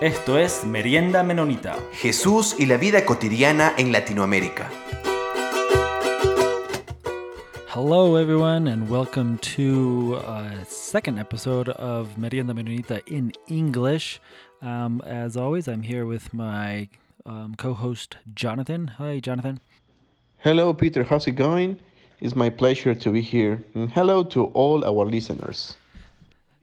Esto es Merienda Menonita. Jesús y la vida cotidiana en Latinoamérica. Hello, everyone, and welcome to a second episode of Merienda Menonita in English. Um, as always, I'm here with my um, co host, Jonathan. Hi, Jonathan. Hello, Peter. How's it going? It's my pleasure to be here. And hello to all our listeners.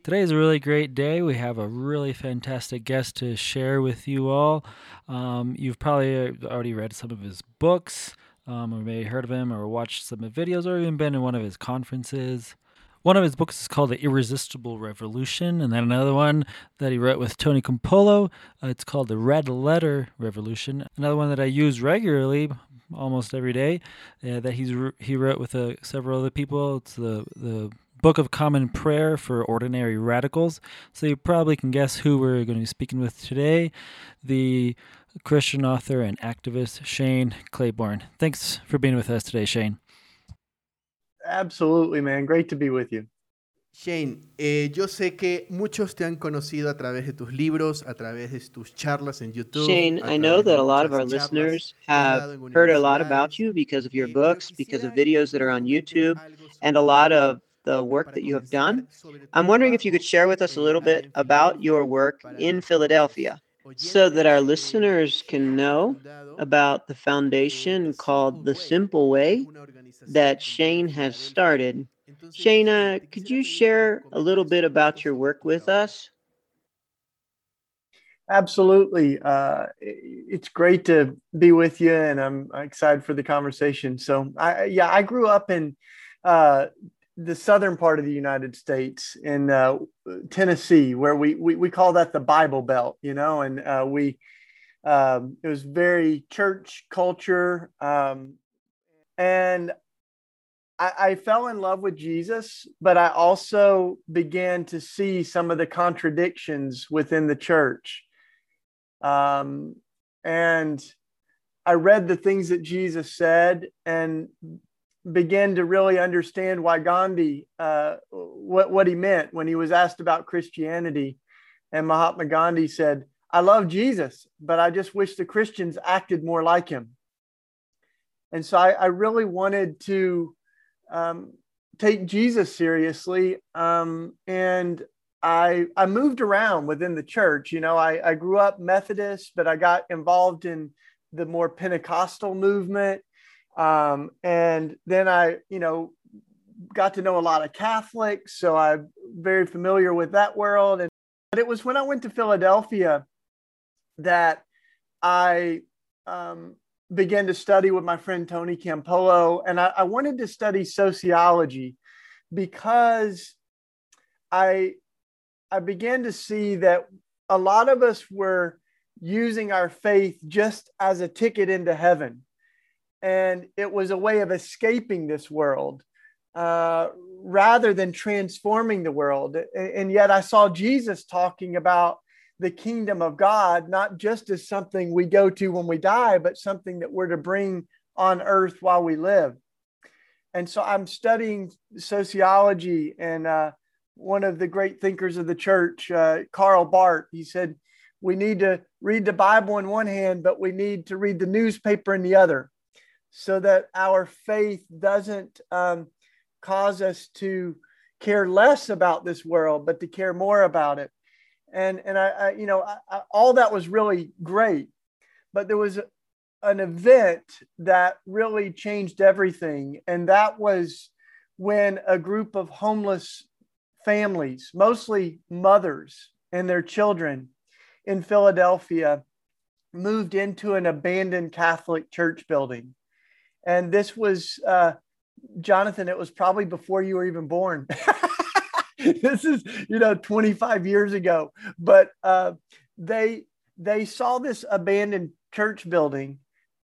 Today is a really great day. We have a really fantastic guest to share with you all. Um, you've probably already read some of his books, um, or maybe heard of him, or watched some of videos, or even been in one of his conferences. One of his books is called The Irresistible Revolution, and then another one that he wrote with Tony Campolo. Uh, it's called The Red Letter Revolution. Another one that I use regularly, almost every day, uh, that he's he wrote with uh, several other people. It's the the Book of Common Prayer for Ordinary Radicals. So you probably can guess who we're going to be speaking with today the Christian author and activist Shane Claiborne. Thanks for being with us today, Shane. Absolutely, man. Great to be with you. Shane, eh, yo sé que muchos te han conocido a través de tus libros, a través de tus charlas en YouTube. Shane, I know that a lot of our listeners have heard a lot about you because of your books, because of videos that are on YouTube, and a lot of the work that you have done. I'm wondering if you could share with us a little bit about your work in Philadelphia so that our listeners can know about the foundation called The Simple Way that Shane has started. Shane, uh, could you share a little bit about your work with us? Absolutely. Uh, it's great to be with you, and I'm excited for the conversation. So, I, yeah, I grew up in uh, the southern part of the United States in uh, Tennessee, where we, we we call that the Bible Belt, you know, and uh, we um, it was very church culture, um, and I, I, fell in love with Jesus, but I also began to see some of the contradictions within the church, um, and I read the things that Jesus said, and began to really understand why Gandhi, uh, what, what he meant when he was asked about Christianity. And Mahatma Gandhi said, I love Jesus, but I just wish the Christians acted more like him. And so I, I really wanted to um, take Jesus seriously. Um, and I, I moved around within the church. You know, I, I grew up Methodist, but I got involved in the more Pentecostal movement um, and then I, you know, got to know a lot of Catholics, so I'm very familiar with that world. And but it was when I went to Philadelphia that I um, began to study with my friend Tony Campolo, and I, I wanted to study sociology because I I began to see that a lot of us were using our faith just as a ticket into heaven and it was a way of escaping this world uh, rather than transforming the world. And yet I saw Jesus talking about the kingdom of God, not just as something we go to when we die, but something that we're to bring on earth while we live. And so I'm studying sociology, and uh, one of the great thinkers of the church, uh, Karl Barth, he said, We need to read the Bible in one hand, but we need to read the newspaper in the other so that our faith doesn't um, cause us to care less about this world, but to care more about it. And and I, I you know, I, I, all that was really great, but there was an event that really changed everything, and that was when a group of homeless families, mostly mothers and their children, in Philadelphia, moved into an abandoned Catholic church building and this was uh, Jonathan. It was probably before you were even born. this is you know 25 years ago, but uh, they they saw this abandoned church building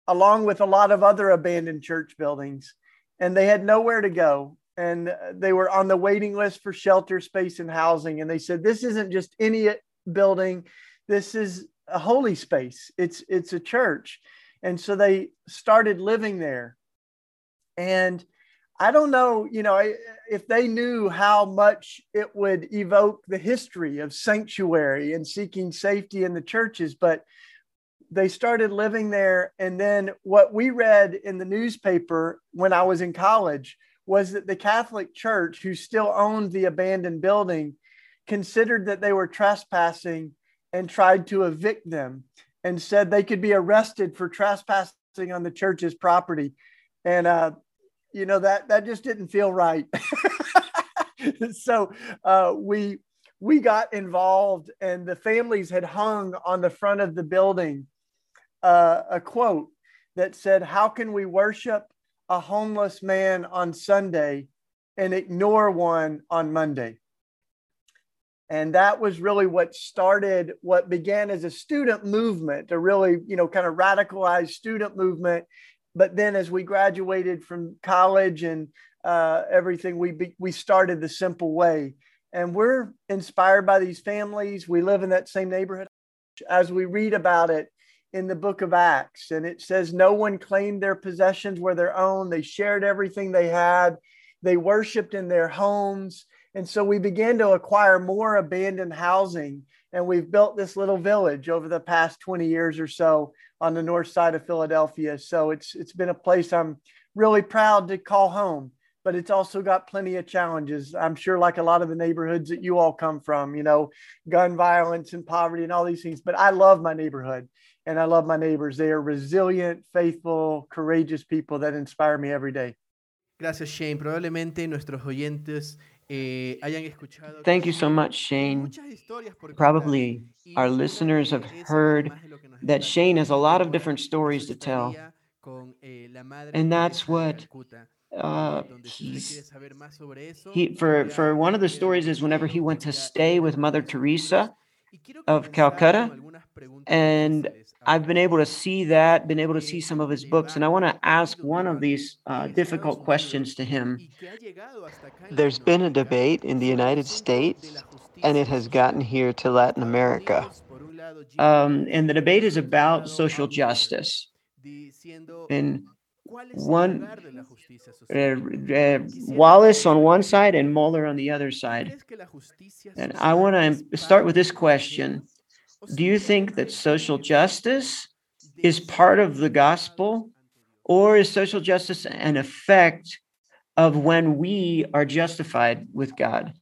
along with a lot of other abandoned church buildings, and they had nowhere to go. And they were on the waiting list for shelter space and housing. And they said, "This isn't just any building. This is a holy space. It's it's a church." And so they started living there. And I don't know, you know, if they knew how much it would evoke the history of sanctuary and seeking safety in the churches, but they started living there. And then what we read in the newspaper when I was in college was that the Catholic Church, who still owned the abandoned building, considered that they were trespassing and tried to evict them and said they could be arrested for trespassing on the church's property. And, uh, you know, that, that just didn't feel right. so uh, we, we got involved and the families had hung on the front of the building uh, a quote that said, How can we worship a homeless man on Sunday and ignore one on Monday? And that was really what started what began as a student movement, a really, you know, kind of radicalized student movement. But then as we graduated from college and uh, everything, we, be, we started the simple way. And we're inspired by these families. We live in that same neighborhood. As we read about it, in the book of Acts. And it says, No one claimed their possessions were their own. They shared everything they had, they worshiped in their homes. And so we began to acquire more abandoned housing. And we've built this little village over the past 20 years or so on the north side of Philadelphia. So it's it's been a place I'm really proud to call home, but it's also got plenty of challenges. I'm sure like a lot of the neighborhoods that you all come from, you know, gun violence and poverty and all these things, but I love my neighborhood and I love my neighbors. They are resilient, faithful, courageous people that inspire me every day. Gracias, Shane. Probablemente nuestros oyentes. Thank you so much, Shane. Probably our listeners have heard that Shane has a lot of different stories to tell. Eh, and that's what uh, he, for, for one of the stories is whenever he went to stay with Mother Teresa of Calcutta. And I've been able to see that, been able to see some of his books, and I want to ask one of these uh, difficult questions to him. There's been a debate in the United States, and it has gotten here to Latin America. Um, and the debate is about social justice. And one uh, uh, Wallis on one side and Mohler on the other side. And I want to start with this question do you think that social justice is part of the gospel, or is social justice an effect of when we are justified with God?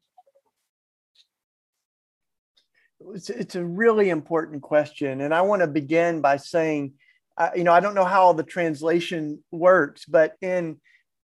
It's, it's a really important question. And I want to begin by saying, uh, you know, I don't know how the translation works, but in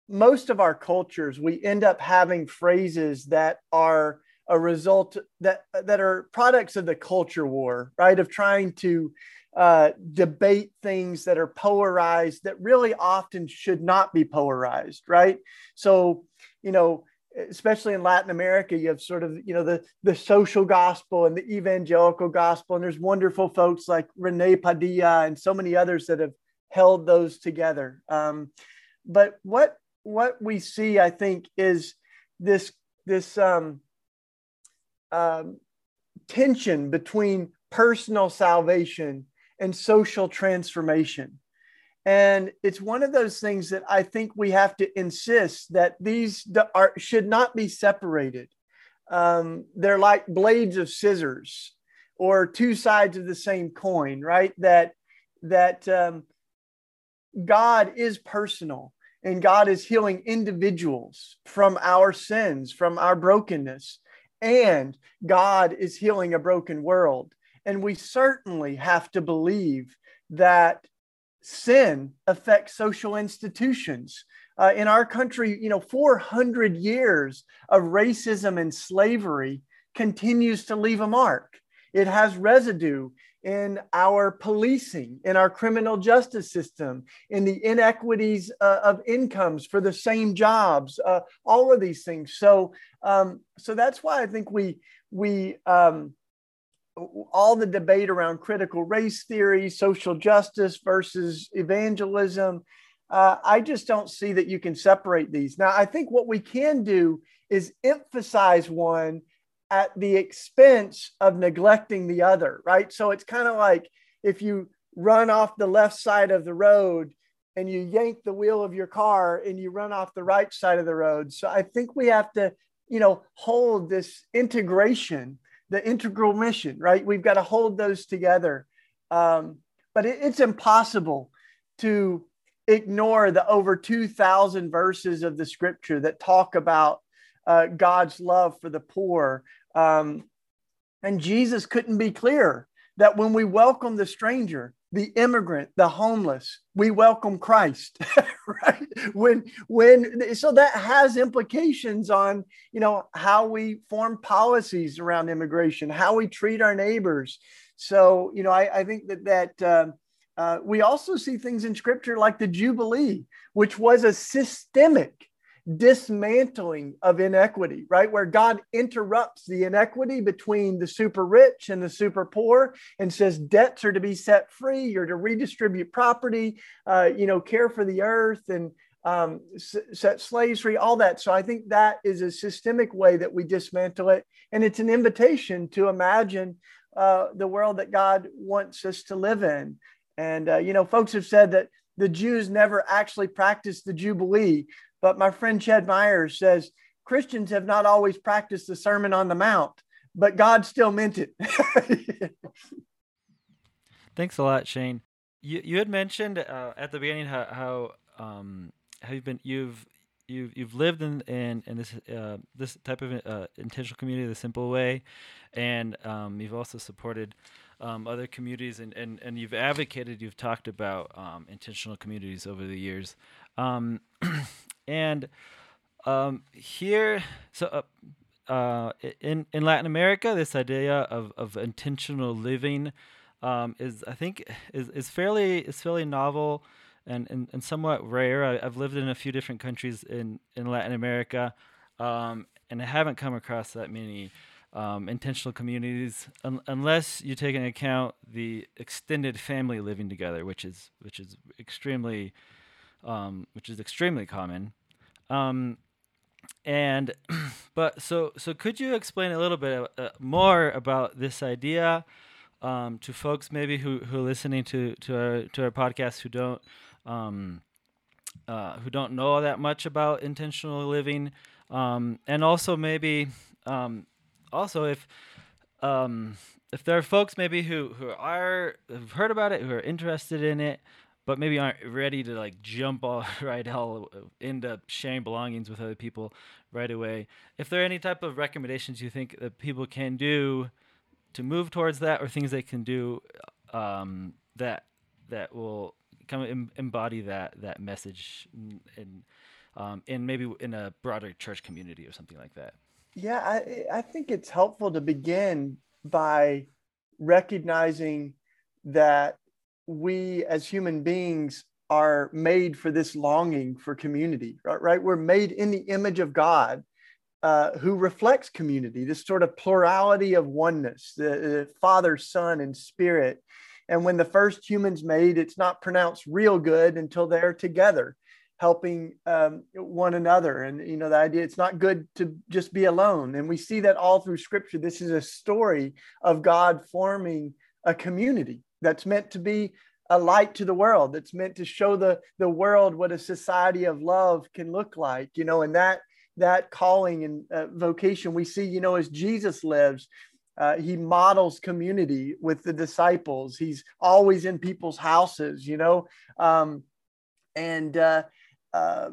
most of our cultures, we end up having phrases that are a result that that are products of the culture war, right? Of trying to uh, debate things that are polarized that really often should not be polarized, right? So, you know, especially in Latin America, you have sort of you know the the social gospel and the evangelical gospel, and there's wonderful folks like Rene Padilla and so many others that have held those together. Um, but what what we see, I think, is this this um, um, tension between personal salvation and social transformation. And it's one of those things that I think we have to insist that these are, should not be separated. Um, they're like blades of scissors or two sides of the same coin, right? That that um, God is personal and God is healing individuals from our sins, from our brokenness and God is healing a broken world. And we certainly have to believe that sin affects social institutions. Uh, in our country, you know, 400 years of racism and slavery continues to leave a mark. It has residue in our policing, in our criminal justice system, in the inequities uh, of incomes for the same jobs, uh, all of these things. So, um, so that's why I think we we um, all the debate around critical race theory, social justice versus evangelism. Uh, I just don't see that you can separate these. Now, I think what we can do is emphasize one at the expense of neglecting the other, right? So it's kind of like if you run off the left side of the road, and you yank the wheel of your car and you run off the right side of the road. So I think we have to, you know, hold this integration, the integral mission, right? We've got to hold those together. Um, but it, it's impossible to ignore the over 2,000 verses of the scripture that talk about uh, God's love for the poor. Um, and Jesus couldn't be clearer that when we welcome the stranger, the immigrant, the homeless, we welcome Christ, right? When, when, so that has implications on, you know, how we form policies around immigration, how we treat our neighbors. So, you know, I, I think that that uh, uh, we also see things in Scripture like the Jubilee, which was a systemic dismantling of inequity, right? Where God interrupts the inequity between the super rich and the super poor and says debts are to be set free, you're to redistribute property, uh, you know, care for the earth and um, set slaves free, all that. So I think that is a systemic way that we dismantle it. And it's an invitation to imagine uh, the world that God wants us to live in. And, uh, you know, folks have said that the Jews never actually practiced the Jubilee. But my friend Ched Myers says Christians have not always practiced the Sermon on the Mount, but God still meant it. Thanks a lot, Shane. You you had mentioned uh, at the beginning how how um, how you've been you've you've you've lived in in, in this uh, this type of uh, intentional community the simple way, and um, you've also supported um, other communities and, and and you've advocated you've talked about um, intentional communities over the years. And um, here, so uh, uh, in in Latin America, this idea of, of intentional living um, is, I think, is, is fairly is fairly novel and, and, and somewhat rare. I, have lived in a few different countries in in Latin America, um, and I haven't come across that many. Um, intentional communities, un- unless you take into account the extended family living together, which is which is extremely um, which is extremely common. Um, and but so so could you explain a little bit uh, more about this idea um, to folks maybe who who are listening to to our to our podcast who don't um, uh, who don't know that much about intentional living um, and also maybe um, also if um, if there are folks maybe who who are have heard about it who are interested in it but maybe aren't ready to like jump all right all up sharing belongings with other people right away. If there are any type of recommendations you think that people can do to move towards that, or things they can do um, that that will kind of em- embody that that message in um, in maybe in a broader church community or something like that. Yeah, I I think it's helpful to begin by recognizing that we as human beings are made for this longing for community, right? right? We're made in the image of God uh, who reflects community, this sort of plurality of oneness, the, the Father, Son, and Spirit. And when the first humans made, it's not pronounced real good until they're together helping um, one another and you know the idea it's not good to just be alone and we see that all through scripture this is a story of god forming a community that's meant to be a light to the world that's meant to show the the world what a society of love can look like you know and that that calling and uh, vocation we see you know as jesus lives uh, he models community with the disciples. He's always in people's houses you know um, and uh, uh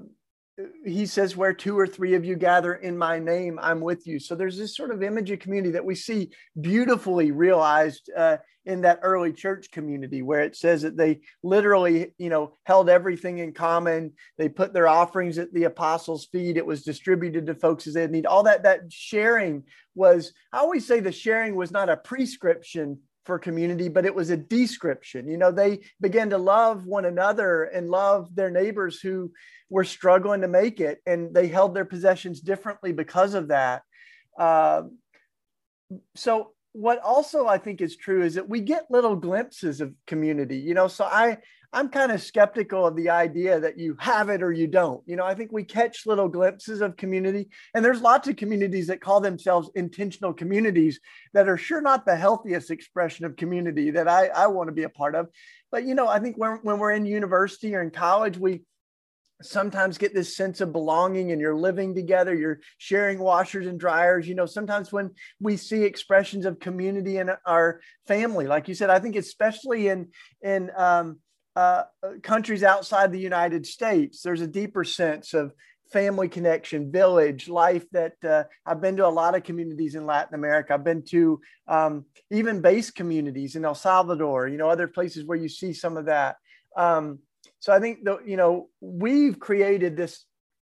he says, Where two or three of you gather in my name, I'm with you. So there's this sort of image of community that we see beautifully realized uh, in that early church community, where it says that they literally, you know, held everything in common. They put their offerings at the apostles' feet. It was distributed to folks as they need. All that, that sharing was, I always say the sharing was not a prescription for community, but it was a description. You know, they began to love one another and love their neighbors who were struggling to make it, and they held their possessions differently because of that. Uh, so, what also I think is true is that we get little glimpses of community. You know, so I I'm kind of skeptical of the idea that you have it or you don't. You know, I think we catch little glimpses of community, and there's lots of communities that call themselves intentional communities that are sure not the healthiest expression of community that I, I want to be a part of. But, you know, I think when, when we're in university or in college, we, sometimes get this sense of belonging and you're living together you're sharing washers and dryers you know sometimes when we see expressions of community in our family like you said i think especially in in um, uh, countries outside the United States, there's a deeper sense of family connection, village life that uh, I've been to a lot of communities in Latin America. I've been to um, even base communities in El Salvador, you know, other places where you see some of that. Um, so I think that, you know, we've created this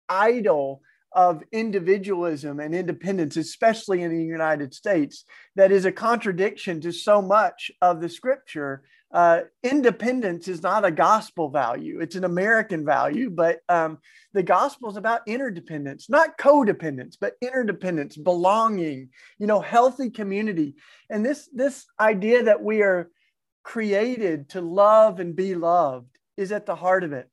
idol of individualism and independence, especially in the United States, that is a contradiction to so much of the scripture uh, independence is not a gospel value. It's an American value, but um, the gospel is about interdependence, not codependence, but interdependence, belonging, you know, healthy community. And this, this idea that we are created to love and be loved is at the heart of it.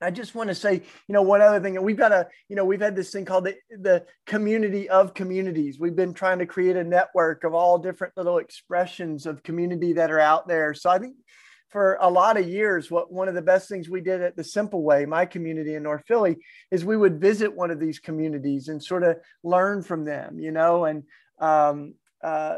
I just want to say, you know, one other thing. And we've got a, you know, we've had this thing called the, the community of communities. We've been trying to create a network of all different little expressions of community that are out there. So I think for a lot of years, what one of the best things we did at the Simple Way, my community in North Philly, is we would visit one of these communities and sort of learn from them, you know, and um, uh,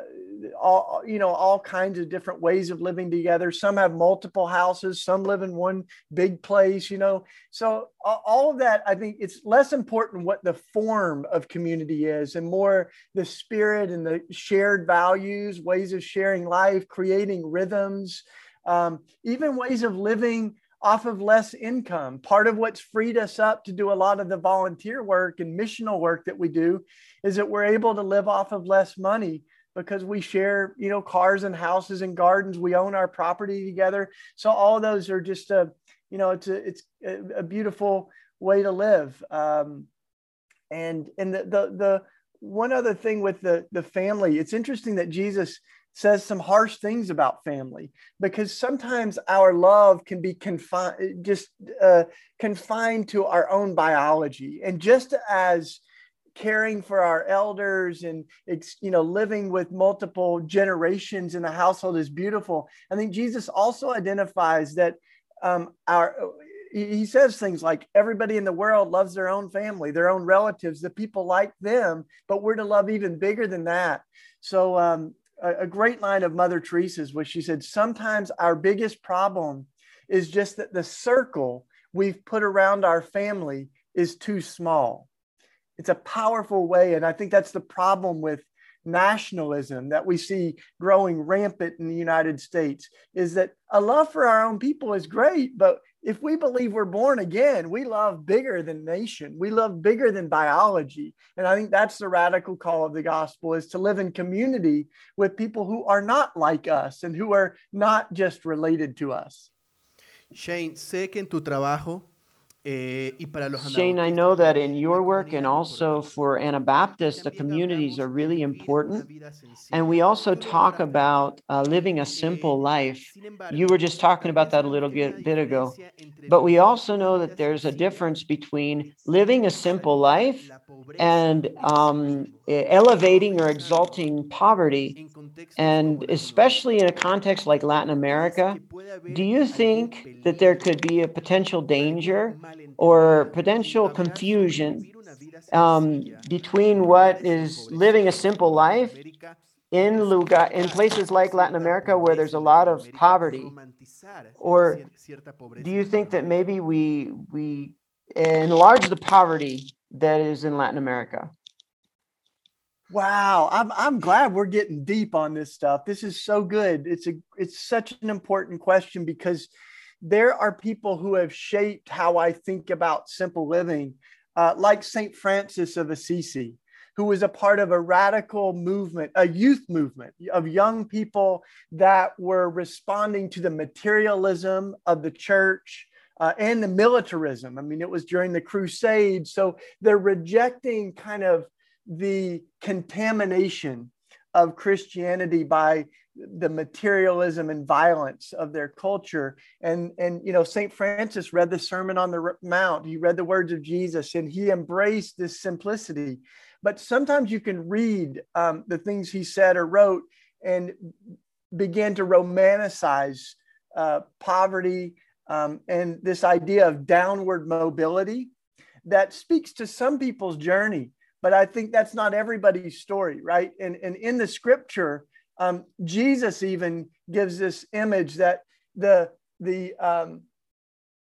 all you know all kinds of different ways of living together. Some have multiple houses some live in one big place you know. So all of that i think it's less important what the form of community is and more the spirit and the shared values ways of sharing life creating rhythms um, even ways of living off of less income. Part of what's freed us up to do a lot of the volunteer work and missional work that we do is that we're able to live off of less money because we share, you know, cars and houses and gardens. We own our property together. So all those are just a, you know, it's a, it's a, beautiful way to live. Um, and, and the, the, the one other thing with the, the family, it's interesting that Jesus says some harsh things about family because sometimes our love can be confined just uh, confined to our own biology and just as caring for our elders and it's you know living with multiple generations in the household is beautiful i think jesus also identifies that um, our he says things like everybody in the world loves their own family their own relatives the people like them but we're to love even bigger than that so um, a, a great line of Mother Teresa's was she said, Sometimes our biggest problem is just that the circle we've put around our family is too small. It's a powerful way. And I think that's the problem with nationalism that we see growing rampant in the United States is that a love for our own people is great, but if we believe we're born again, we love bigger than nation. We love bigger than biology. And I think that's the radical call of the gospel is to live in community with people who are not like us and who are not just related to us. Shane, sé que en tu trabajo Eh, Shane, I know that in your work and also for Anabaptists, the communities are really important. And we also talk about uh, living a simple life. You were just talking about that a little bit, bit ago. But we also know that there's a difference between living a simple life and um, elevating or exalting poverty. And especially in a context like Latin America, do you think that there could be a potential danger or potential confusion um, between what is living a simple life in lugar in places like Latin America where there's a lot of poverty, or do you think that maybe we we enlarge the poverty that is in Latin America? Wow, I'm I'm glad we're getting deep on this stuff. This is so good. It's a it's such an important question because there are people who have shaped how I think about simple living, uh, like St. Francis of Assisi, who was a part of a radical movement, a youth movement of young people that were responding to the materialism of the church. Uh, and the militarism. I mean, it was during the Crusades. So they're rejecting kind of the contamination of Christianity by the materialism and violence of their culture. And and you know St. Francis read the sermon on the mount. He read the words of Jesus and he embraced this simplicity. But sometimes you can read um, the things he said or wrote and begin to romanticize uh, poverty um, and this idea of downward mobility that speaks to some people's journey but i think that's not everybody's story right and, and in the scripture um, jesus even gives this image that the the um,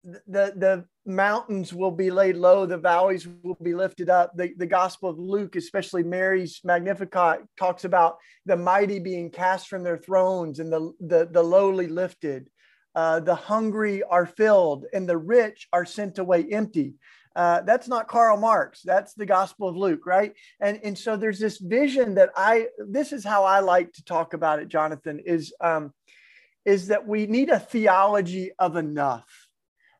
the the mountains will be laid low, the valleys will be lifted up. The, the Gospel of Luke, especially Mary's Magnificat, talks about the mighty being cast from their thrones and the, the, the lowly lifted. Uh, the hungry are filled and the rich are sent away empty. Uh, that's not Karl Marx. That's the Gospel of Luke, right? And and so there's this vision that I. This is how I like to talk about it, Jonathan. Is um, is that we need a theology of enough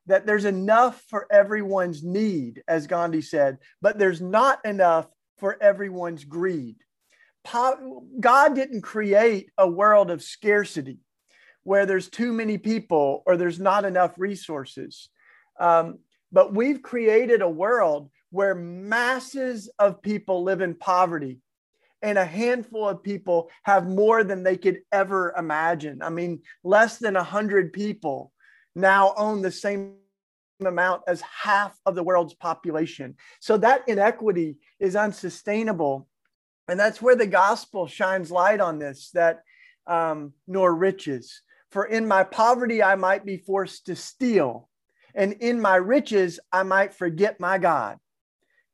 that there's enough for everyone's need, as Gandhi said, but there's not enough for everyone's greed. God didn't create a world of scarcity where there's too many people or there's not enough resources. Um, but we've created a world where masses of people live in poverty and a handful of people have more than they could ever imagine. I mean, less than 100 people now own the same amount as half of the world's population. So that inequity is unsustainable. And that's where the gospel shines light on this that um, nor riches. For in my poverty, I might be forced to steal. And in my riches, I might forget my God.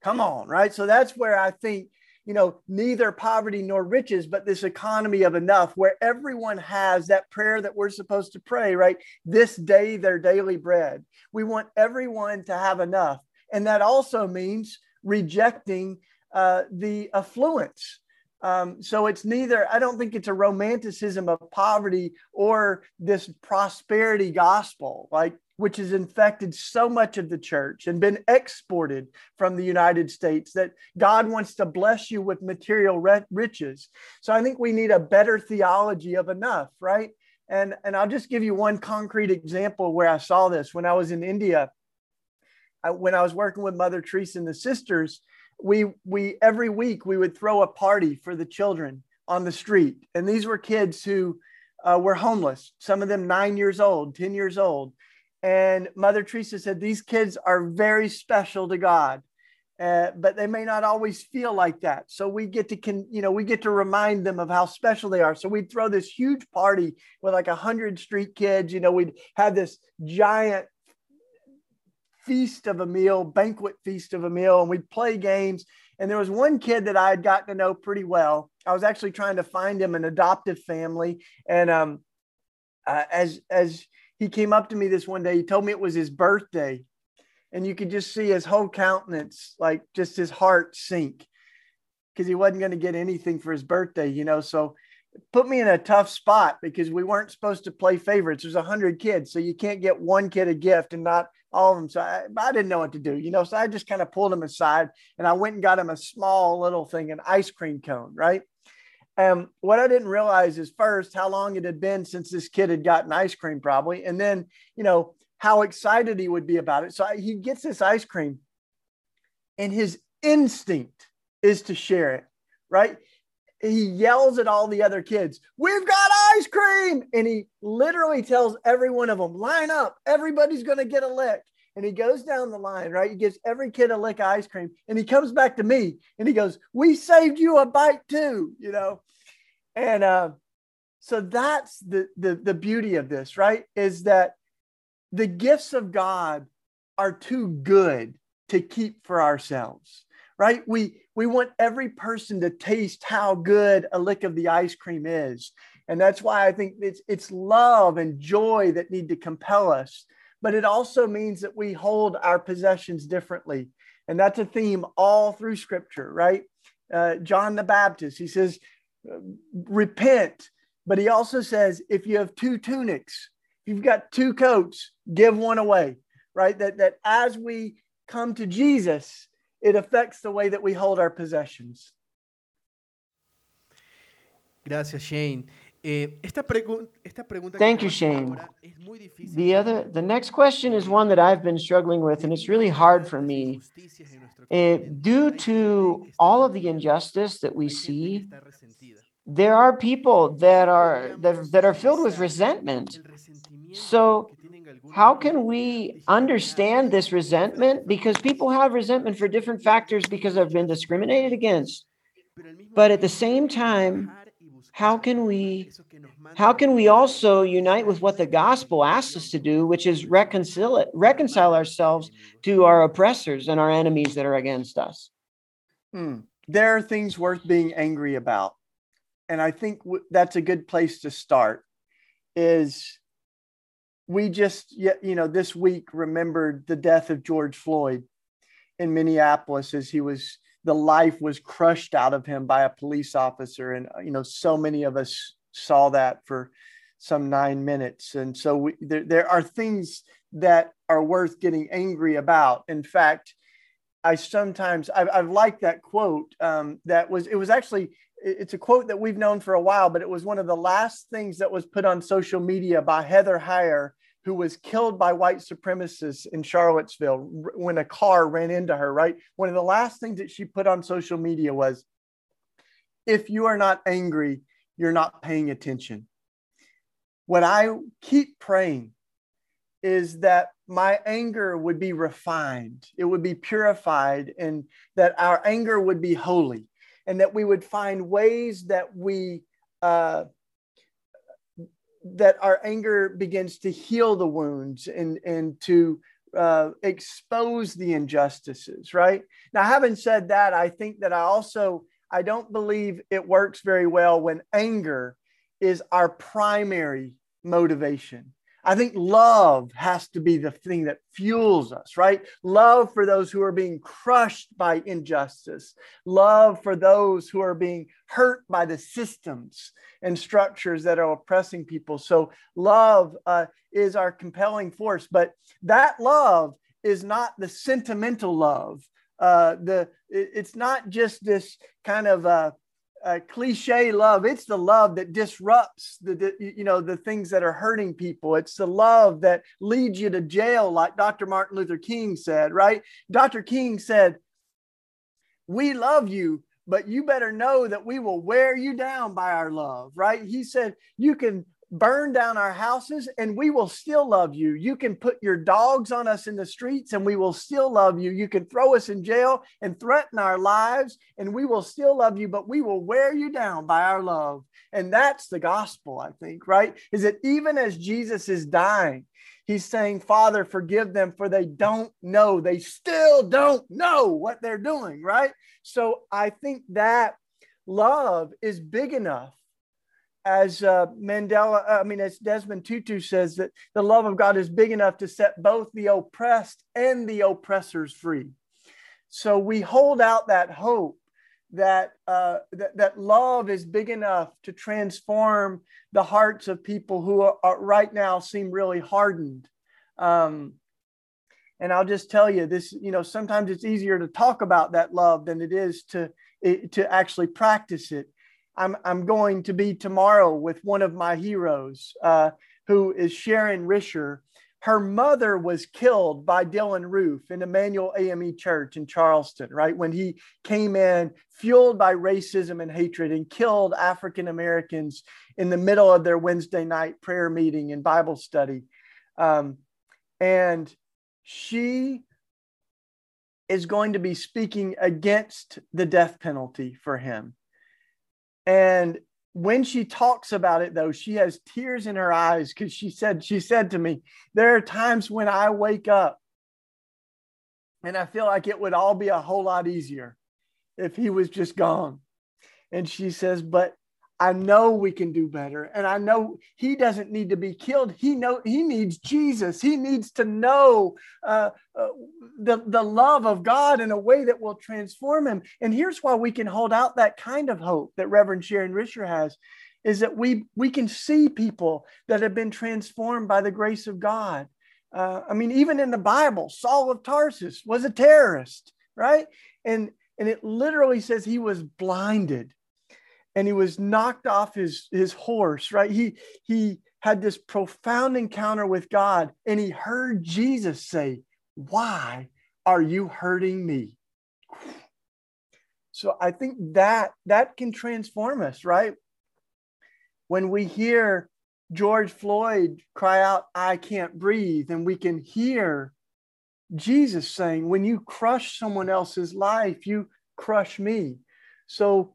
Come on, right? So that's where I think you know, neither poverty nor riches, but this economy of enough where everyone has that prayer that we're supposed to pray, right? This day, their daily bread. We want everyone to have enough. And that also means rejecting uh, the affluence. Um, so it's neither, I don't think it's a romanticism of poverty or this prosperity gospel. Like which has infected so much of the church and been exported from the United States, that God wants to bless you with material riches. So I think we need a better theology of enough, right? And, and I'll just give you one concrete example where I saw this when I was in India. I, when I was working with Mother Teresa and the sisters, we we every week we would throw a party for the children on the street, and these were kids who uh, were homeless. Some of them nine years old, ten years old, and Mother Teresa said, These kids are very special to God. Uh, but they may not always feel like that. So we get to, con- you know, we get to remind them of how special they are. So we'd throw this huge party with like a hundred street kids. You know, we'd have this giant feast of a meal, banquet feast of a meal, and we'd play games. And there was one kid that I had gotten to know pretty well. I was actually trying to find him an adoptive family, and um, uh, as as he came up to me this one day. He told me it was his birthday. And you could just see his whole countenance, like just his heart sink because he wasn't going to get anything for his birthday, you know. So put me in a tough spot because we weren't supposed to play favorites. There's a hundred kids, so you can't get one kid a gift and not all of them. So I, I didn't know what to do, you know. So I just kind of pulled him aside and I went and got him a small little thing, an ice cream cone, right? Um, what I didn't realize is first how long it had been since this kid had gotten ice cream, probably, and then you know how excited he would be about it. So I, he gets this ice cream, and his instinct is to share it, right? He yells at all the other kids, "We've got ice cream!" And he literally tells every one of them, "Line up! Everybody's going to get a lick." And he goes down the line, right? He gives every kid a lick of ice cream, and he comes back to me and he goes, "We saved you a bite too," you know. And uh, so that's the, the the beauty of this, right? Is that the gifts of God are too good to keep for ourselves, right? We we want every person to taste how good a lick of the ice cream is. And that's why I think it's it's love and joy that need to compel us but it also means that we hold our possessions differently. And that's a theme all through scripture, right? Uh, John the Baptist, he says, repent. But he also says, if you have two tunics, if you've got two coats, give one away, right? That, that as we come to Jesus, it affects the way that we hold our possessions. Gracias, Shane. Eh, esta, pregu esta pregunta Thank you, Shane. The other, the next question is one that I've been struggling with, and it's really hard for me. Uh, due to all of the injustice that we see, there are people that are that, that are filled with resentment. So, how can we understand this resentment? Because people have resentment for different factors because they've been discriminated against. But at the same time, how can we how can we also unite with what the gospel asks us to do which is reconcile reconcile ourselves to our oppressors and our enemies that are against us hmm. there are things worth being angry about and i think w- that's a good place to start is we just you know this week remembered the death of george floyd in minneapolis as he was the life was crushed out of him by a police officer. And you know so many of us saw that for some nine minutes. And so we, there, there are things that are worth getting angry about. In fact i sometimes i've, I've liked that quote um, that was it was actually it's a quote that we've known for a while but it was one of the last things that was put on social media by heather heyer who was killed by white supremacists in Charlottesville when a car ran into her, right? One of the last things that she put on social media was if you are not angry, you're not paying attention. What I keep praying is that my anger would be refined, it would be purified, and that our anger would be holy, and that we would find ways that we uh, that our anger begins to heal the wounds and and to uh, expose the injustices right? Now having said that i think that i also i don't believe it works very well when anger is our primary motivation I think love has to be the thing that fuels us, right? Love for those who are being crushed by injustice, love for those who are being hurt by the systems and structures that are oppressing people. So, love uh, is our compelling force, but that love is not the sentimental love. Uh, the it's not just this kind of uh, uh, cliche love. It's the love that disrupts the, the, you know the things that are hurting people. It's the love that leads you to jail, like Dr. Martin Luther King said. Right? Dr. King said, "We love you, but you better know that we will wear you down by our love." Right? He said, "You can burn down our houses and we will still love you. You can put your dogs on us in the streets and we will still love you. You can throw us in jail and threaten our lives and we will still love you, but we will wear you down by our love. And that's the gospel, I think, right? Is that even as Jesus is dying, he's saying, Father, forgive them for they don't know. They still don't know what they're doing, right? So I think that love is big enough as uh, Mandela, uh, I mean, as Desmond Tutu says, that the love of God is big enough to set both the oppressed and the oppressors free. So we hold out that hope that, uh, that, that love is big enough to transform the hearts of people who are, are right now seem really hardened. Um, and I'll just tell you this, you know, sometimes it's easier to talk about that love than it is to, to actually practice it. I'm, I'm going to be tomorrow with one of my heroes, uh, who is Sharon Risher. Her mother was killed by Dylann Roof in Emanuel AME Church in Charleston, right? When he came in fueled by racism and hatred and killed African Americans in the middle of their Wednesday night prayer meeting and Bible study. Um, and she is going to be speaking against the death penalty for him. And when she talks about it though, she has tears in her eyes because she said, she said to me, there are times when I wake up and I feel like it would all be a whole lot easier if he was just gone. And she says, but I know we can do better. And I know he doesn't need to be killed. He know he needs Jesus. He needs to know uh, uh, the, the love of God in a way that will transform him. And here's why we can hold out that kind of hope that Reverend Sharon Risher has is that we we can see people that have been transformed by the grace of God. Uh, I mean, even in the Bible, Saul of Tarsus was a terrorist, right? And and it literally says he was blinded and he was knocked off his, his horse, right? He, he had this profound encounter with God and he heard Jesus say, Why are you hurting me? So I think that that can transform us, right? When we hear George Floyd cry out, I can't breathe, and we can hear Jesus saying, When you crush someone else's life, you crush me. So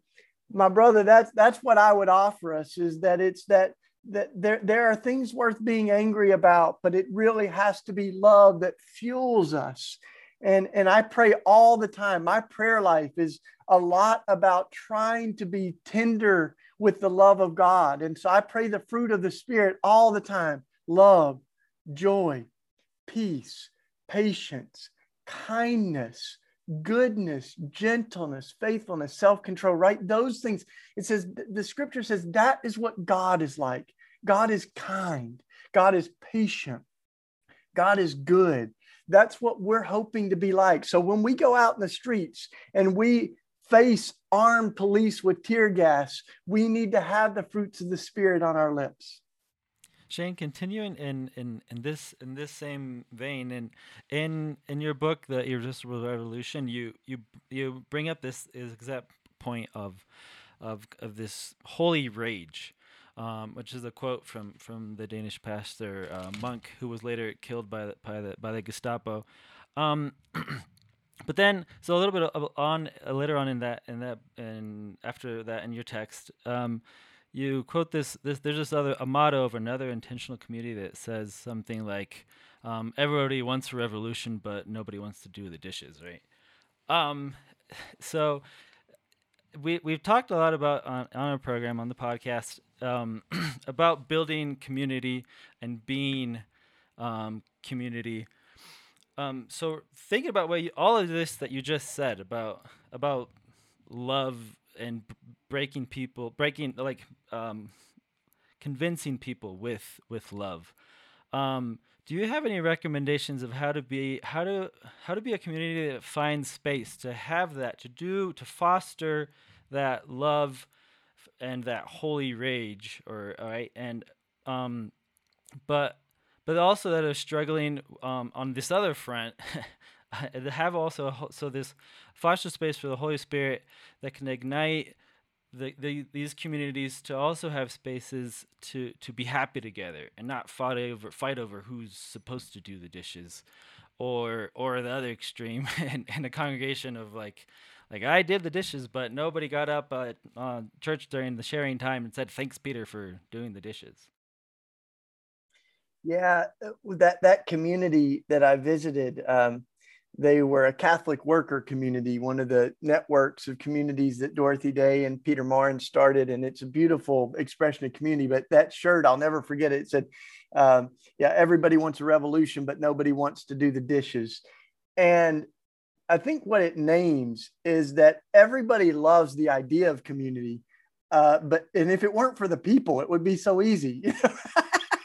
my brother, that's that's what I would offer us is that it's that that there, there are things worth being angry about, but it really has to be love that fuels us. And, and I pray all the time. My prayer life is a lot about trying to be tender with the love of God. And so I pray the fruit of the Spirit all the time love, joy, peace, patience, kindness, goodness, gentleness, faithfulness, self control, right? Those things, it says, the scripture says that is what God is like. God is kind, God is patient, God is good. That's what we're hoping to be like. So when we go out in the streets and we face armed police with tear gas, we need to have the fruits of the Spirit on our lips. Shane, continuing in, in, in this in this same vein, and in in your book, The Irresistible Revolution, you you you bring up this exact point of of of this holy rage, um, which is a quote from from the Danish pastor uh, Munk who was later killed by the by the by the Gestapo. Um, but then, so a little bit on uh, later on in that in that and after that in your text. Um, you quote this, this there's this other a motto of another intentional community that says something like um, everybody wants a revolution but nobody wants to do the dishes right? Um, so we we've talked a lot about on, on our program on the podcast um, about building community and being um, community. Um, so thinking about what you, all of this that you just said about about love and breaking people, breaking like um, convincing people with with love. Um, do you have any recommendations of how to be how to how to be a community that finds space to have that to do to foster that love and that holy rage or all right and um but but also that are struggling um, on this other front have also so this foster space for the Holy Spirit that can ignite the, the, these communities to also have spaces to, to be happy together and not fight over fight over who's supposed to do the dishes or or the other extreme and, and a congregation of like like I did the dishes but nobody got up at uh, church during the sharing time and said thanks Peter for doing the dishes. Yeah, uh, that that community that I visited, um, they were a Catholic worker community, one of the networks of communities that Dorothy Day and Peter Maurin started. And it's a beautiful expression of community. But that shirt, I'll never forget it. It said, um, Yeah, everybody wants a revolution, but nobody wants to do the dishes. And I think what it names is that everybody loves the idea of community. Uh, but and if it weren't for the people, it would be so easy.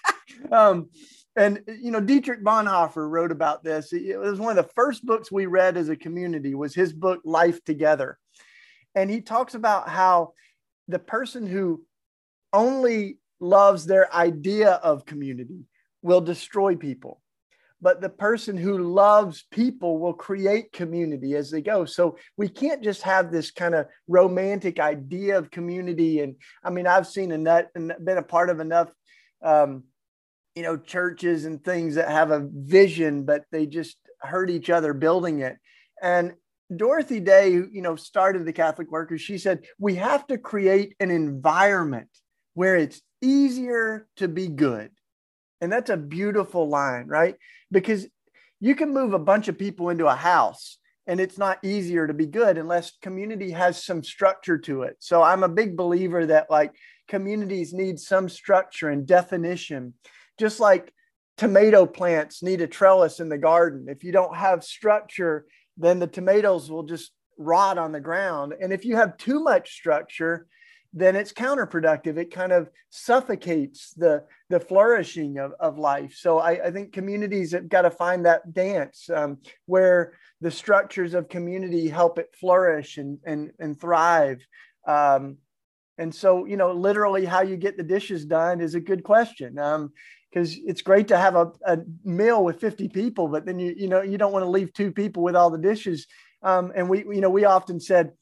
um, and you know dietrich bonhoeffer wrote about this. It was one of the first books we read as a community was his book life together. And he talks about how the person who only loves their idea of community will destroy people but the person who loves people will create community as they go. So we can't just have this kind of romantic idea of community. And i mean i've seen enough and been a part of enough um, you know churches and things that have a vision but they just hurt each other building it. And dorothy day you know started the catholic workers she said we have to create an environment where it's easier to be good. And that's a beautiful line right? Because you can move a bunch of people into a house and it's not easier to be good unless community has some structure to it. So i'm a big believer that like communities need some structure and definition just like tomato plants need a trellis in the garden. If you don't have structure, then the tomatoes will just rot on the ground. And if you have too much structure, then it's counterproductive. It kind of suffocates the, the flourishing of, of life. So I, I think communities have got to find that dance um, where the structures of community help it flourish and, and, and thrive. Um, And so, you know, literally how you get the dishes done is a good question. Um, because it's great to have a, a meal with 50 people, but then you, you know, you don't want to leave two people with all the dishes. Um, and we, you know, we often said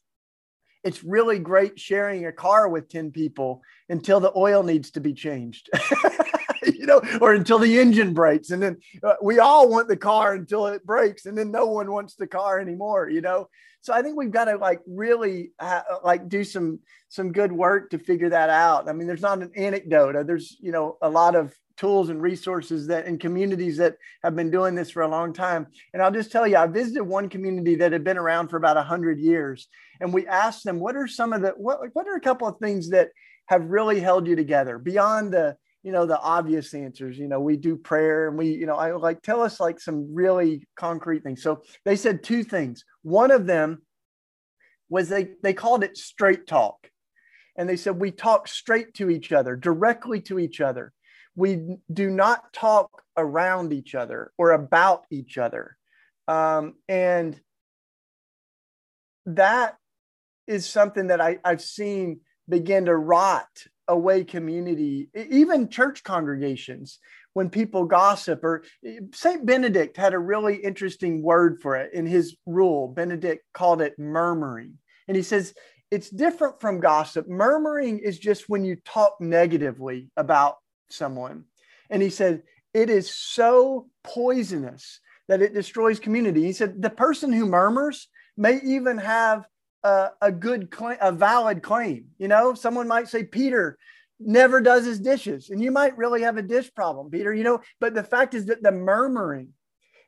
it's really great sharing a car with 10 people until the oil needs to be changed. you know, or until the engine breaks. And then uh, we all want the car until it breaks, and then no one wants the car anymore, you know? So I think we've got to like really uh, like do some some good work to figure that out. I mean, there's not an anecdote. Uh, there's you know a lot of tools and resources that in communities that have been doing this for a long time. And I'll just tell you, I visited one community that had been around for about a hundred years, and we asked them, what are some of the what what are a couple of things that have really held you together beyond the you know the obvious answers? You know we do prayer and we you know i like tell us like some really concrete things. So they said two things. One of them was they they called it straight talk. And they said we talk straight to each other directly to each other we do not talk around each other or about each other um, and that is something that I, i've seen begin to rot away community, even church congregations, when people gossip. Or St. Benedict had a really interesting word for it in his rule. Benedict called it murmuring. And he says, it's different from gossip. Murmuring is just when you talk negatively about someone. And he said, it is so poisonous that it destroys community. He said, the person who murmurs may even have a, a good claim, a valid claim. You know, someone might say Peter never does his dishes, and you might really have a dish problem, Peter. You know, but the fact is that the murmuring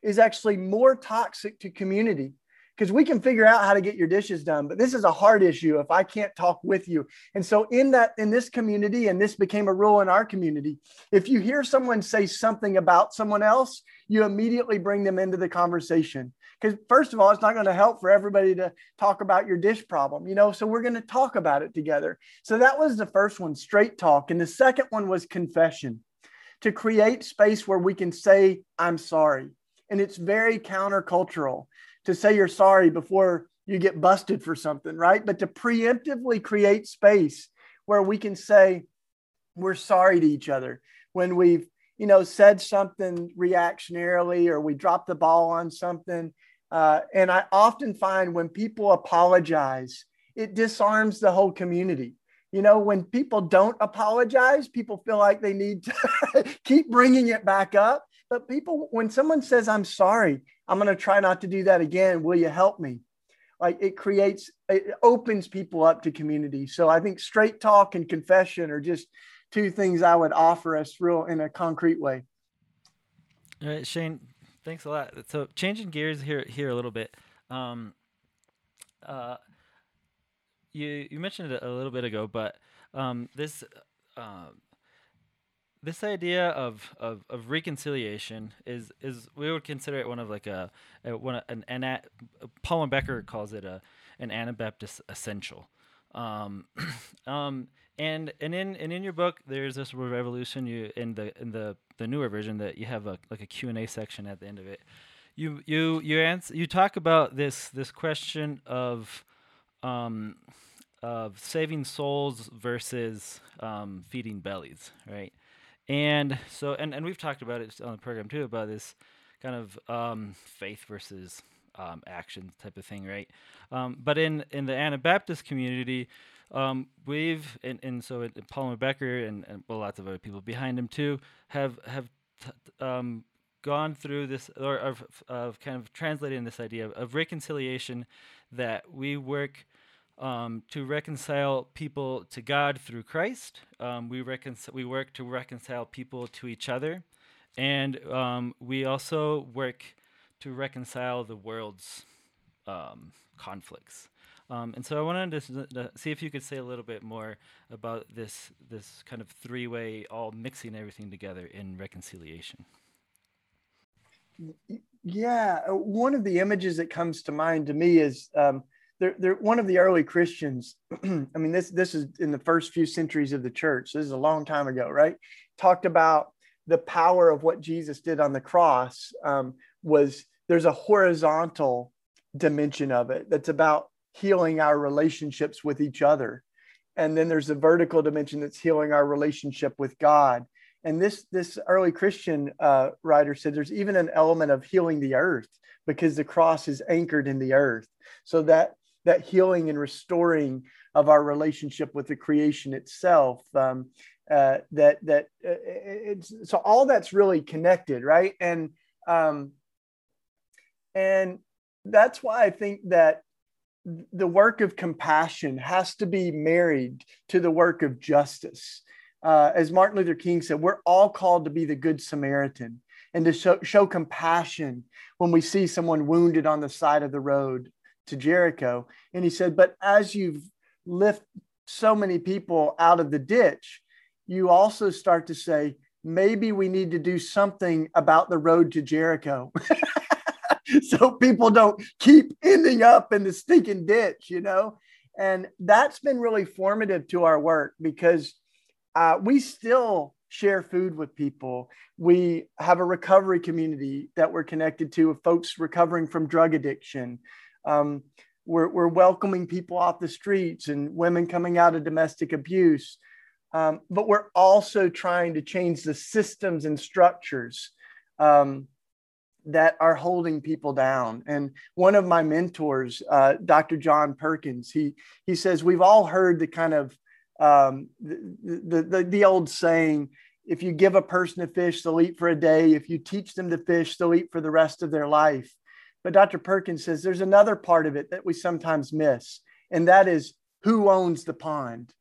is actually more toxic to community because we can figure out how to get your dishes done but this is a hard issue if i can't talk with you. And so in that in this community and this became a rule in our community if you hear someone say something about someone else you immediately bring them into the conversation. Because first of all it's not going to help for everybody to talk about your dish problem you know so we're going to talk about it together. So that was the first one straight talk. And the second one was confession to create space where we can say i'm sorry. And it's very countercultural to say you're sorry before you get busted for something, right? But to preemptively create space where we can say we're sorry to each other when we've, you know, said something reactionarily or we dropped the ball on something. Uh, and I often find when people apologize, it disarms the whole community. You know, when people don't apologize, people feel like they need to keep bringing it back up. But people, when someone says, I'm sorry, I'm going to try not to do that again. Will you help me? Like it creates, it opens people up to community. So I think straight talk and confession are just two things I would offer us real in a concrete way. All right, Shane, thanks a lot. So changing gears here here a little bit. Um, uh, you you mentioned it a little bit ago, but um, this uh, this idea of, of, of reconciliation is is we would consider it one of like a, a one an, an Palmer Becker calls it a an Anabaptist essential. Um, um, and and in and in your book, there's this revolution. You in the in the the newer version that you have a like a Q and A section at the end of it. You you you answer you talk about this this question of um, of saving souls versus um, feeding bellies, right? And so, and, and we've talked about it on the program too about this kind of um, faith versus um, action type of thing, right? Um, but in, in the Anabaptist community, um, we've and, and so Palmer Becker and, and well, lots of other people behind him too have have t- um, gone through this or of, of kind of translating this idea of, of reconciliation that we work um, to reconcile people to God through Christ. Um, we, we work to reconcile people to each other. And um, we also work to reconcile the world's um, conflicts. Um, and so I wanted to, to, see if you could say a little bit more about this, this kind of three way, all mixing everything together in reconciliation. Yeah, uh, one of the images that comes to mind to me is um, they're, they're one of the early Christians. I mean, this this is in the first few centuries of the church. This is a long time ago, right? Talked about the power of what Jesus did on the cross. Um, was there's a horizontal dimension of it that's about healing our relationships with each other, and then there's a vertical dimension that's healing our relationship with God. And this this early Christian uh, writer said there's even an element of healing the earth because the cross is anchored in the earth. So that that healing and restoring of our relationship with the creation itself. Um, uh, that that uh, it's so all that's really connected, right? And um, and that's why I think that the work of compassion has to be married to the work of justice. Uh, as Martin Luther King said, we're all called to be the good Samaritan and to show, show compassion when we see someone wounded on the side of the road to Jericho. And he said, But as you've lifted so many people out of the ditch, you also start to say, maybe we need to do something about the road to Jericho. so people don't keep ending up in the stinking ditch, you know? And that's been really formative to our work because uh, we still share food with people. We have a recovery community that we're connected to of folks recovering from drug addiction. Um, we're, we're welcoming people off the streets and women coming out of domestic abuse. Um, but we're also trying to change the systems and structures um, that are holding people down. And one of my mentors, uh, Dr. John Perkins, he he says we've all heard the kind of um, the, the, the old saying, if you give a person a fish, they'll eat for a day. If you teach them to fish, they'll eat for the rest of their life. But Dr. Perkins says there's another part of it that we sometimes miss, and that is who owns the pond.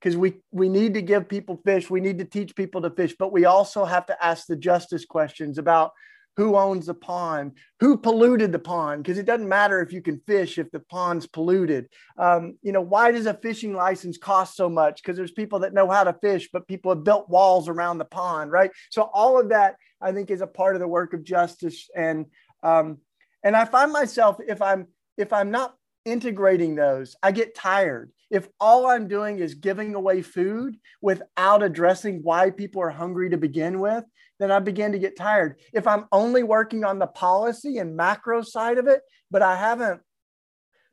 Because we we need to give people fish we need to teach people to fish but we also have to ask the justice questions about who owns the pond who polluted the pond because it doesn't matter if you can fish if the pond's polluted. Um, you know why does a fishing license cost so much? Because there's people that know how to fish but people have built walls around the pond right? So all of that i think is a part of the work of justice and um, and i find myself if i'm if i'm not integrating those i get tired if all I'm doing is giving away food without addressing why people are hungry to begin with, then I begin to get tired. If I'm only working on the policy and macro side of it, but I haven't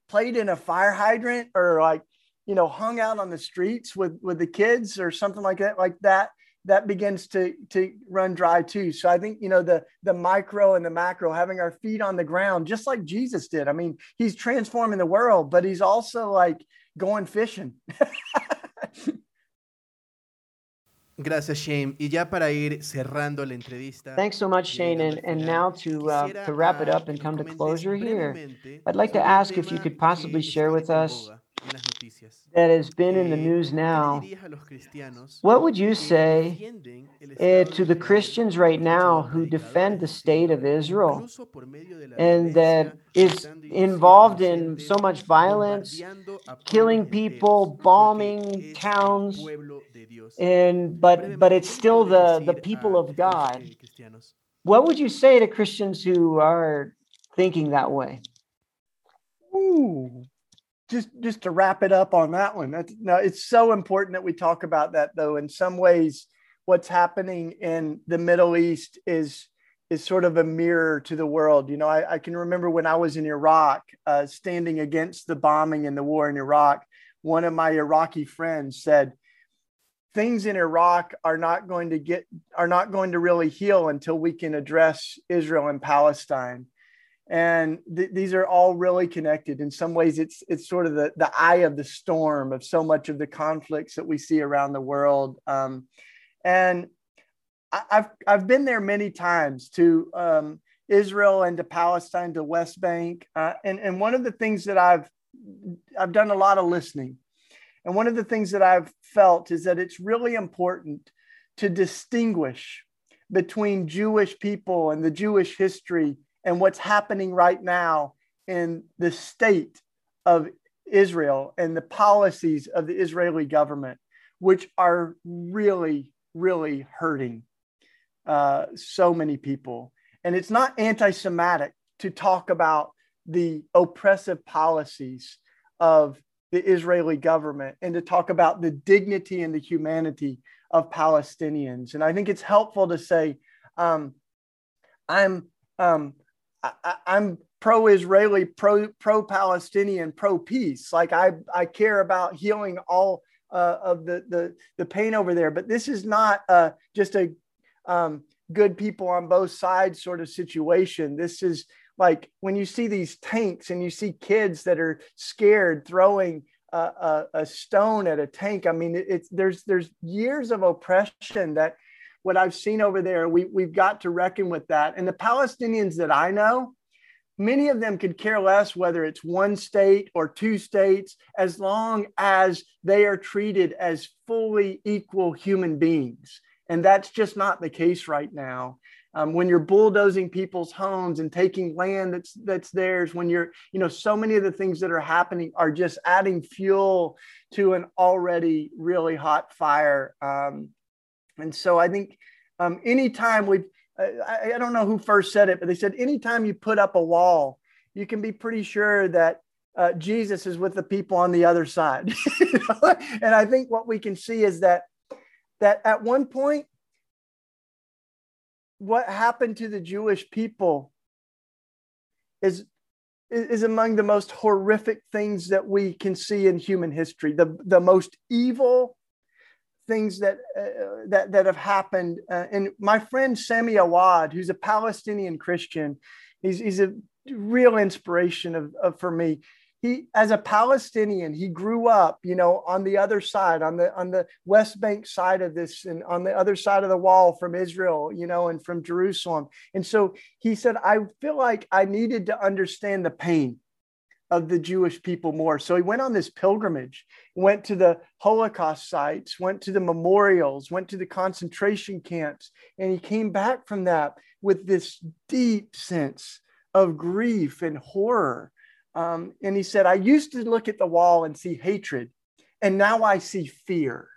played in a fire hydrant or like, you know, hung out on the streets with with the kids or something like that, like that, that begins to to run dry too. So I think you know the the micro and the macro, having our feet on the ground, just like Jesus did. I mean, he's transforming the world, but he's also like going fishing. Gracias, Shane. Y ya para ir cerrando la entrevista. Thanks so much, Shane. And, and now to, uh, to wrap it up and come to closure here, I'd like to ask if you could possibly share with us that has been in the news now, what would you say uh, to the Christians right now who defend the state of Israel and that is involved in so much violence, killing people, bombing towns, and but but it's still the the people of God. What would you say to Christians who are thinking that way? Ooh just just to wrap it up on that one that's no it's so important that we talk about that though. In some ways what's happening in the middle east is is sort of a mirror to the world. You know i, I can remember when i was in iraq uh, standing against the bombing and the war in iraq one of my iraqi friends said things in iraq are not going to get are not going to really heal until we can address israel and palestine and th- these are all really connected. In some ways it's it's sort of the, the eye of the storm of so much of the conflicts that we see around the world. Um, and I, have I've been there many times to um, Israel and to Palestine to West Bank. Uh, and and one of the things that I've I've done a lot of listening. And one of the things that I've felt is that it's really important to distinguish between Jewish people and the Jewish history and what's happening right now in the state of Israel and the policies of the Israeli government, which are really, really hurting uh, so many people. And it's not anti Semitic to talk about the oppressive policies of the Israeli government and to talk about the dignity and the humanity of Palestinians. And I think it's helpful to say, um, I'm um, I, am pro-Israeli, pro pro-Palestinian, pro-peace. Like I I care about healing all uh, of the, the the pain over there. But this is not uh, just a um, good people on both sides sort of situation. This is like when you see these tanks and you see kids that are scared throwing a, a, stone at a tank. I mean, it, it's there's there's years of oppression that what I've seen over there. We we've got to reckon with that. And the Palestinians that I know, many of them could care less whether it's one state or two states, as long as they are treated as fully equal human beings. And that's just not the case right now. Um, when you're bulldozing people's homes and taking land that's that's theirs, when you're, you know, so many of the things that are happening are just adding fuel to an already really hot fire. Um, and so I think um, anytime we, I, I don't know who first said it, but they said anytime you put up a wall, you can be pretty sure that uh, Jesus is with the people on the other side. and I think what we can see is that that at one point, what happened to the Jewish people is, is among the most horrific things that we can see in human history. The, the most evil things that, uh, that, that have happened. Uh, and my friend Sami Awad, who's a Palestinian Christian, he's, he's a real inspiration of, of for me he as a palestinian he grew up you know on the other side on the on the west bank side of this and on the other side of the wall from israel you know and from jerusalem and so he said i feel like i needed to understand the pain of the jewish people more so he went on this pilgrimage went to the holocaust sites went to the memorials went to the concentration camps and he came back from that with this deep sense of grief and horror um, and he said, I used to look at the wall and see hatred, and now I see fear.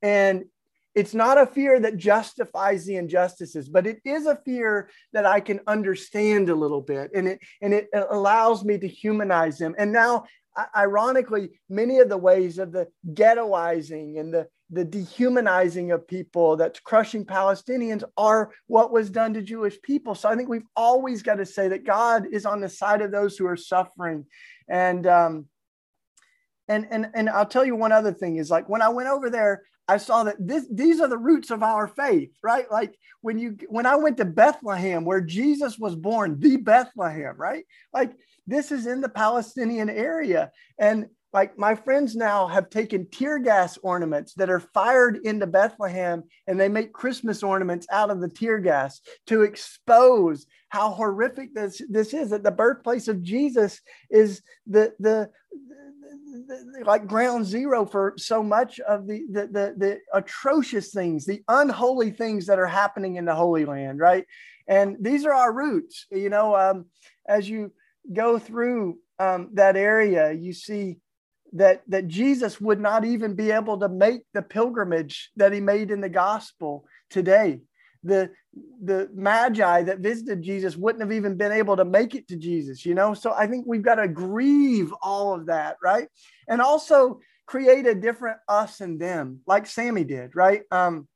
And it's not a fear that justifies the injustices, but it is a fear that I can understand a little bit, and it and it allows me to humanize them. And now, ironically, many of the ways of the ghettoizing and the the dehumanizing of people that's crushing Palestinians are what was done to Jewish people. So I think we've always got to say that God is on the side of those who are suffering. And um, and and and I'll tell you one other thing is like when I went over there, I saw that this these are the roots of our faith, right? Like when you when I went to Bethlehem, where Jesus was born, the Bethlehem, right? Like this is in the Palestinian area. And like my friends now have taken tear gas ornaments that are fired into Bethlehem and they make Christmas ornaments out of the tear gas to expose how horrific this, this is that the birthplace of Jesus is the, the, the like ground zero for so much of the, the, the the atrocious things, the unholy things that are happening in the Holy Land, right? And these are our roots. You know, um, as you go through um, that area, you see that that Jesus would not even be able to make the pilgrimage that he made in the gospel today. The the magi that visited Jesus wouldn't have even been able to make it to Jesus, you know? So I think we've got to grieve all of that, right? And also create a different us and them, like Sami did, right? Um,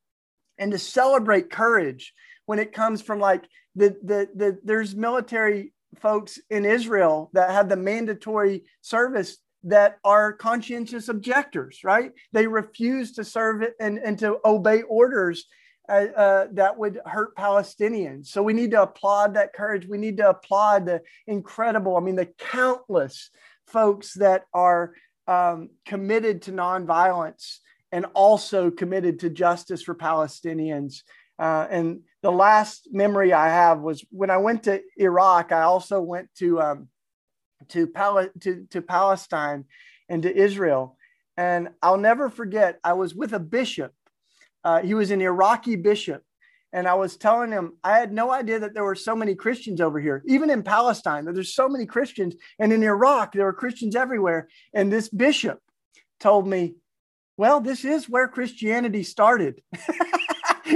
and to celebrate courage when it comes from like the the the there's military folks in Israel that have the mandatory service that are conscientious objectors, right? They refuse to serve it and, and to obey orders uh, uh, that would hurt Palestinians. So we need to applaud that courage. We need to applaud the incredible, I mean, the countless folks that are um, committed to nonviolence and also committed to justice for Palestinians. Uh, and the last memory I have was when I went to Iraq, I also went to um, to, Pal- to, to Palestine and to Israel. And I'll never forget, I was with a bishop. Uh, he was an Iraqi bishop. And I was telling him, I had no idea that there were so many Christians over here, even in Palestine, that there's so many Christians. And in Iraq, there were Christians everywhere. And this bishop told me, well, this is where Christianity started.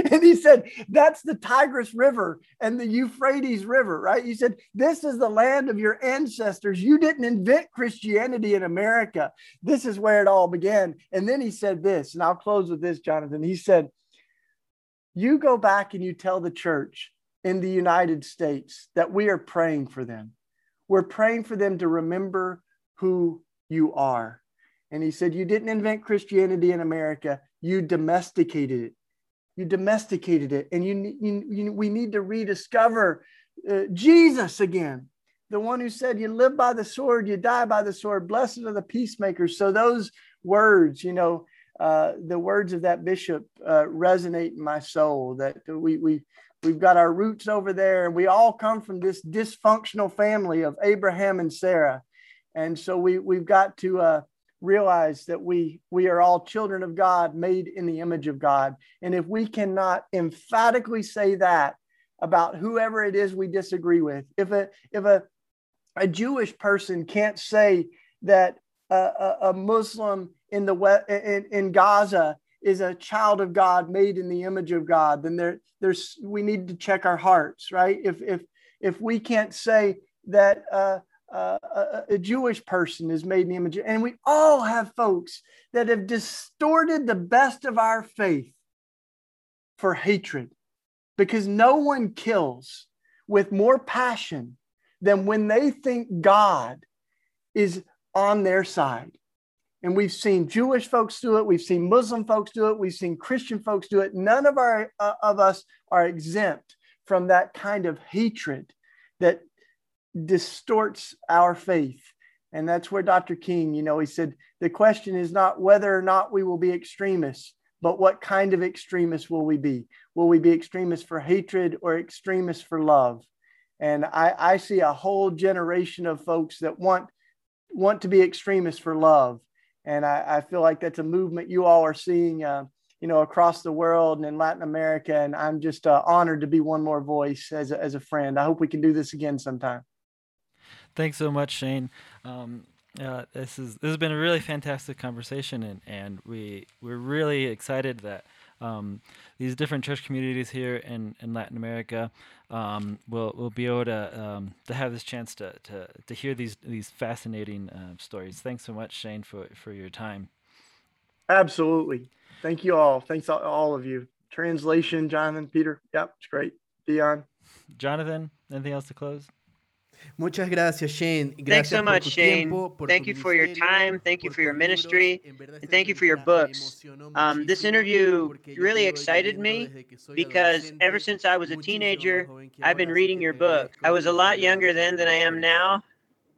and he said, That's the Tigris River and the Euphrates River, right? He said, This is the land of your ancestors. You didn't invent Christianity in America. This is where it all began. And then he said this, and I'll close with this, Jonathan. He said, You go back and you tell the church in the United States that we are praying for them. We're praying for them to remember who you are. And he said, You didn't invent Christianity in America, you domesticated it. You domesticated it. And you, you, you we need to rediscover uh, Jesus again, the one who said, You live by the sword, you die by the sword. Blessed are the peacemakers. So those words, you know, uh, the words of that bishop uh, resonate in my soul that we, we, we've got our roots over there and we all come from this dysfunctional family of Abraham and Sarah. And so we, we've got to uh, realize that we, we are all children of God made in the image of God. And if we cannot emphatically say that about whoever it is we disagree with, if a, if a, a Jewish person can't say that a, a, a Muslim in the in, in Gaza is a child of God made in the image of God, then there there's we need to check our hearts, right? If if if we can't say that uh, uh, a, Jewish person is made in the image, and we all have folks that have distorted the best of our faith for hatred, because no one kills with more passion than when they think God is on their side. And we've seen Jewish folks do it. We've seen Muslim folks do it. We've seen Christian folks do it. None of our uh, of us are exempt from that kind of hatred that distorts our faith. And that's where Dr. King, you know, he said the question is not whether or not we will be extremists, but what kind of extremists will we be? Will we be extremists for hatred or extremists for love? And I, I see a whole generation of folks that want want to be extremists for love and I, I feel like that's a movement you all are seeing, uh, you know, across the world and in Latin America. And I'm just uh, honored to be one more voice as a, as a friend. I hope we can do this again sometime. Thanks so much, Shane. Um, uh, this is this has been a really fantastic conversation, and, and we we're really excited that um, these different church communities here in, in Latin America um, will will be able to um, to have this chance to, to, to hear these these fascinating uh, stories. Thanks so much, Shane, for, for your time. Absolutely. Thank you all. Thanks all, all of you. Translation, Jonathan, Peter. Yep, it's great. Dion. Jonathan, anything else to close? Muchas gracias, Shane. Gracias thanks so much, Shane. thank you for your time. Thank you for your ministry. And thank you for your books. Um, this interview really excited me because ever since I was a teenager, I've been reading your book. I was a lot younger then than I am now,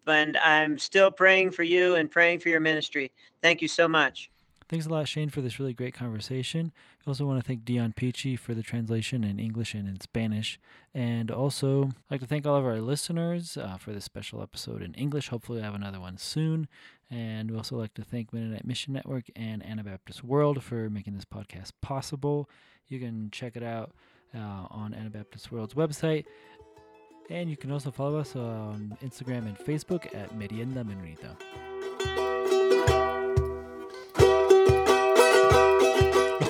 and I'm still praying for you and praying for your ministry. Thank you so much. Thanks a lot, Shane, for this really great conversation. I also want to thank Dion Peachy for the translation in English and in Spanish. And also, I'd like to thank all of our listeners uh, for this special episode in English. Hopefully, I have another one soon. And we also like to thank Mennonite Mission Network and Anabaptist World for making this podcast possible. You can check it out uh, on Anabaptist World's website. And you can also follow us on Instagram and Facebook at Merienda Menonita.